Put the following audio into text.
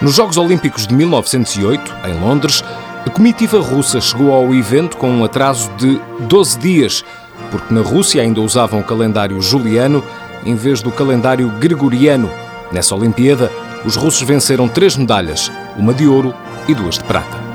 Nos Jogos Olímpicos de 1908, em Londres, a comitiva russa chegou ao evento com um atraso de 12 dias, porque na Rússia ainda usavam o calendário juliano em vez do calendário gregoriano. Nessa Olimpíada, os russos venceram três medalhas, uma de ouro e duas de prata.